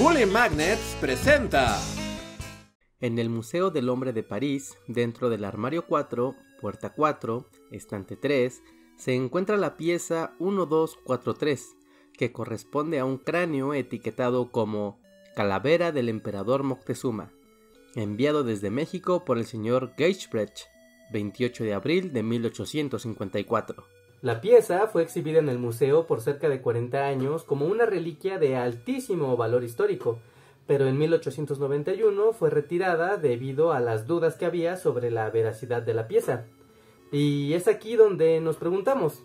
Bully Magnets presenta. En el Museo del Hombre de París, dentro del armario 4, puerta 4, estante 3, se encuentra la pieza 1243, que corresponde a un cráneo etiquetado como Calavera del Emperador Moctezuma, enviado desde México por el señor Geichbrecht, 28 de abril de 1854. La pieza fue exhibida en el museo por cerca de 40 años como una reliquia de altísimo valor histórico, pero en 1891 fue retirada debido a las dudas que había sobre la veracidad de la pieza. Y es aquí donde nos preguntamos,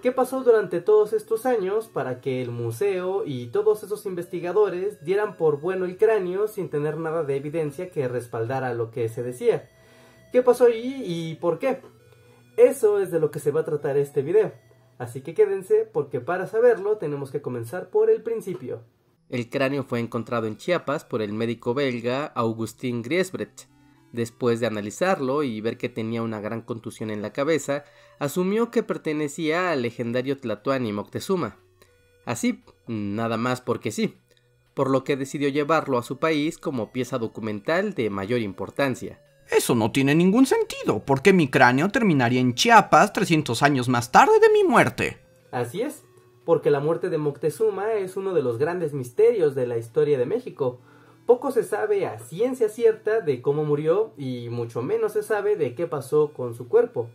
¿qué pasó durante todos estos años para que el museo y todos esos investigadores dieran por bueno el cráneo sin tener nada de evidencia que respaldara lo que se decía? ¿Qué pasó allí y por qué? Eso es de lo que se va a tratar este video. Así que quédense porque para saberlo tenemos que comenzar por el principio. El cráneo fue encontrado en Chiapas por el médico belga Augustin Griesbrecht. Después de analizarlo y ver que tenía una gran contusión en la cabeza, asumió que pertenecía al legendario Tlatoani Moctezuma. Así, nada más porque sí, por lo que decidió llevarlo a su país como pieza documental de mayor importancia. Eso no tiene ningún sentido, porque mi cráneo terminaría en Chiapas 300 años más tarde de mi muerte. Así es, porque la muerte de Moctezuma es uno de los grandes misterios de la historia de México. Poco se sabe a ciencia cierta de cómo murió y mucho menos se sabe de qué pasó con su cuerpo.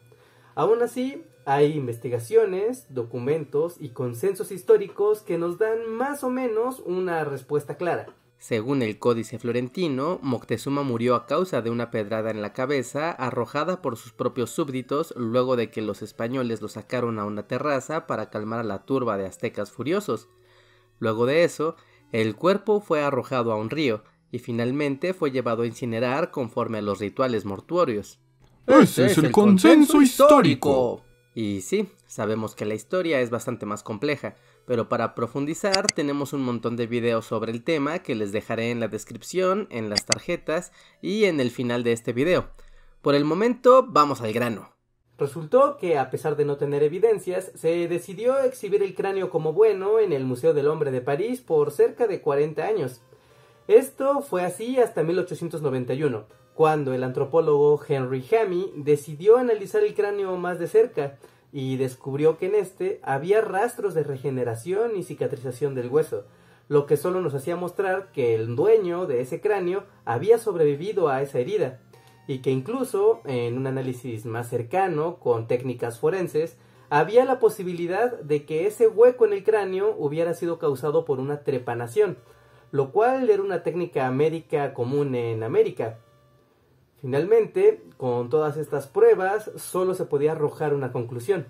Aún así, hay investigaciones, documentos y consensos históricos que nos dan más o menos una respuesta clara. Según el Códice Florentino, Moctezuma murió a causa de una pedrada en la cabeza arrojada por sus propios súbditos luego de que los españoles lo sacaron a una terraza para calmar a la turba de aztecas furiosos. Luego de eso, el cuerpo fue arrojado a un río y finalmente fue llevado a incinerar conforme a los rituales mortuorios. Ese es el consenso histórico. Y sí, sabemos que la historia es bastante más compleja, pero para profundizar tenemos un montón de videos sobre el tema que les dejaré en la descripción, en las tarjetas y en el final de este video. Por el momento, vamos al grano. Resultó que, a pesar de no tener evidencias, se decidió exhibir el cráneo como bueno en el Museo del Hombre de París por cerca de 40 años. Esto fue así hasta 1891, cuando el antropólogo Henry Hammy decidió analizar el cráneo más de cerca y descubrió que en este había rastros de regeneración y cicatrización del hueso, lo que solo nos hacía mostrar que el dueño de ese cráneo había sobrevivido a esa herida, y que incluso en un análisis más cercano con técnicas forenses, había la posibilidad de que ese hueco en el cráneo hubiera sido causado por una trepanación, lo cual era una técnica médica común en América, Finalmente, con todas estas pruebas, solo se podía arrojar una conclusión.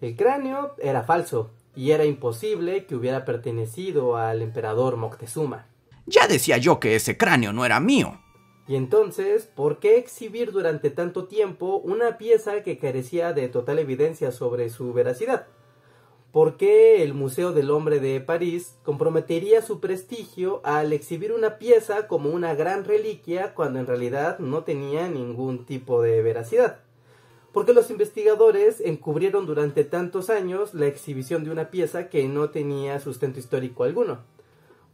El cráneo era falso, y era imposible que hubiera pertenecido al emperador Moctezuma. Ya decía yo que ese cráneo no era mío. Y entonces, ¿por qué exhibir durante tanto tiempo una pieza que carecía de total evidencia sobre su veracidad? ¿Por qué el Museo del Hombre de París comprometería su prestigio al exhibir una pieza como una gran reliquia cuando en realidad no tenía ningún tipo de veracidad? Porque los investigadores encubrieron durante tantos años la exhibición de una pieza que no tenía sustento histórico alguno.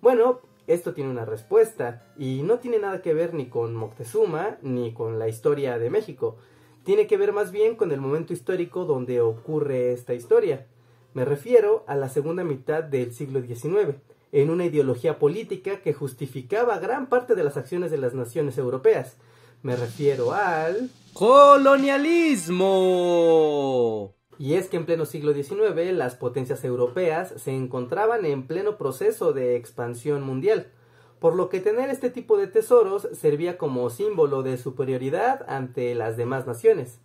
Bueno, esto tiene una respuesta y no tiene nada que ver ni con Moctezuma ni con la historia de México. Tiene que ver más bien con el momento histórico donde ocurre esta historia. Me refiero a la segunda mitad del siglo XIX, en una ideología política que justificaba gran parte de las acciones de las naciones europeas. Me refiero al colonialismo. Y es que en pleno siglo XIX las potencias europeas se encontraban en pleno proceso de expansión mundial, por lo que tener este tipo de tesoros servía como símbolo de superioridad ante las demás naciones.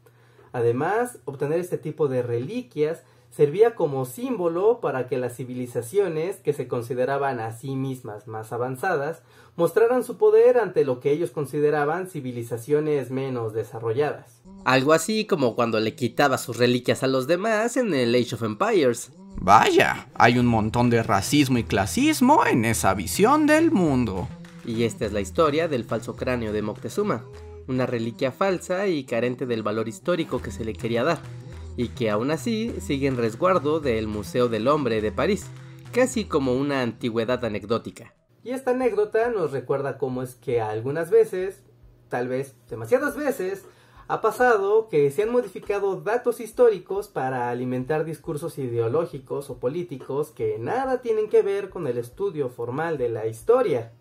Además, obtener este tipo de reliquias servía como símbolo para que las civilizaciones que se consideraban a sí mismas más avanzadas mostraran su poder ante lo que ellos consideraban civilizaciones menos desarrolladas. Algo así como cuando le quitaba sus reliquias a los demás en el Age of Empires. Vaya, hay un montón de racismo y clasismo en esa visión del mundo. Y esta es la historia del falso cráneo de Moctezuma, una reliquia falsa y carente del valor histórico que se le quería dar y que aún así sigue en resguardo del Museo del Hombre de París, casi como una antigüedad anecdótica. Y esta anécdota nos recuerda cómo es que algunas veces, tal vez demasiadas veces, ha pasado que se han modificado datos históricos para alimentar discursos ideológicos o políticos que nada tienen que ver con el estudio formal de la historia.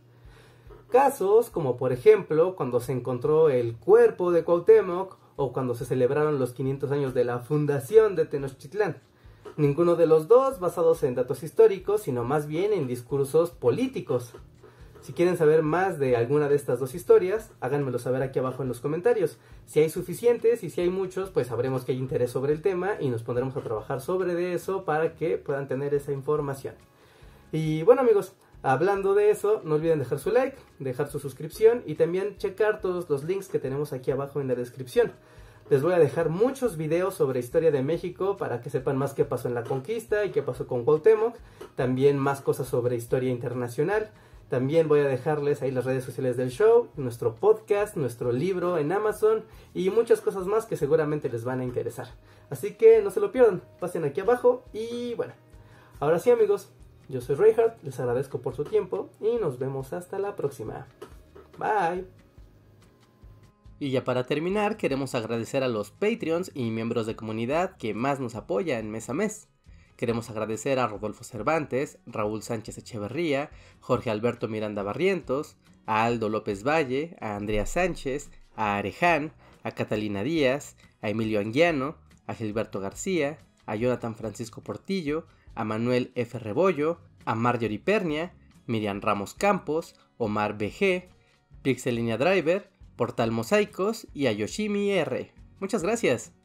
Casos como por ejemplo cuando se encontró el cuerpo de Cuauhtémoc o cuando se celebraron los 500 años de la fundación de Tenochtitlán. Ninguno de los dos basados en datos históricos, sino más bien en discursos políticos. Si quieren saber más de alguna de estas dos historias, háganmelo saber aquí abajo en los comentarios. Si hay suficientes y si hay muchos, pues sabremos que hay interés sobre el tema y nos pondremos a trabajar sobre eso para que puedan tener esa información. Y bueno amigos, hablando de eso, no olviden dejar su like, dejar su suscripción y también checar todos los links que tenemos aquí abajo en la descripción. Les voy a dejar muchos videos sobre historia de México para que sepan más qué pasó en la conquista y qué pasó con Cuauhtémoc. También más cosas sobre historia internacional. También voy a dejarles ahí las redes sociales del show, nuestro podcast, nuestro libro en Amazon y muchas cosas más que seguramente les van a interesar. Así que no se lo pierdan, pasen aquí abajo y bueno. Ahora sí amigos, yo soy Reinhardt, les agradezco por su tiempo y nos vemos hasta la próxima. Bye. Y ya para terminar, queremos agradecer a los Patreons y miembros de comunidad que más nos apoyan mes a mes. Queremos agradecer a Rodolfo Cervantes, Raúl Sánchez Echeverría, Jorge Alberto Miranda Barrientos, a Aldo López Valle, a Andrea Sánchez, a Areján, a Catalina Díaz, a Emilio Anguiano, a Gilberto García, a Jonathan Francisco Portillo, a Manuel F. Rebollo, a Marjorie Pernia, Miriam Ramos Campos, Omar BG, Pixelinia Driver, Portal Mosaicos y a Yoshimi R. Muchas gracias.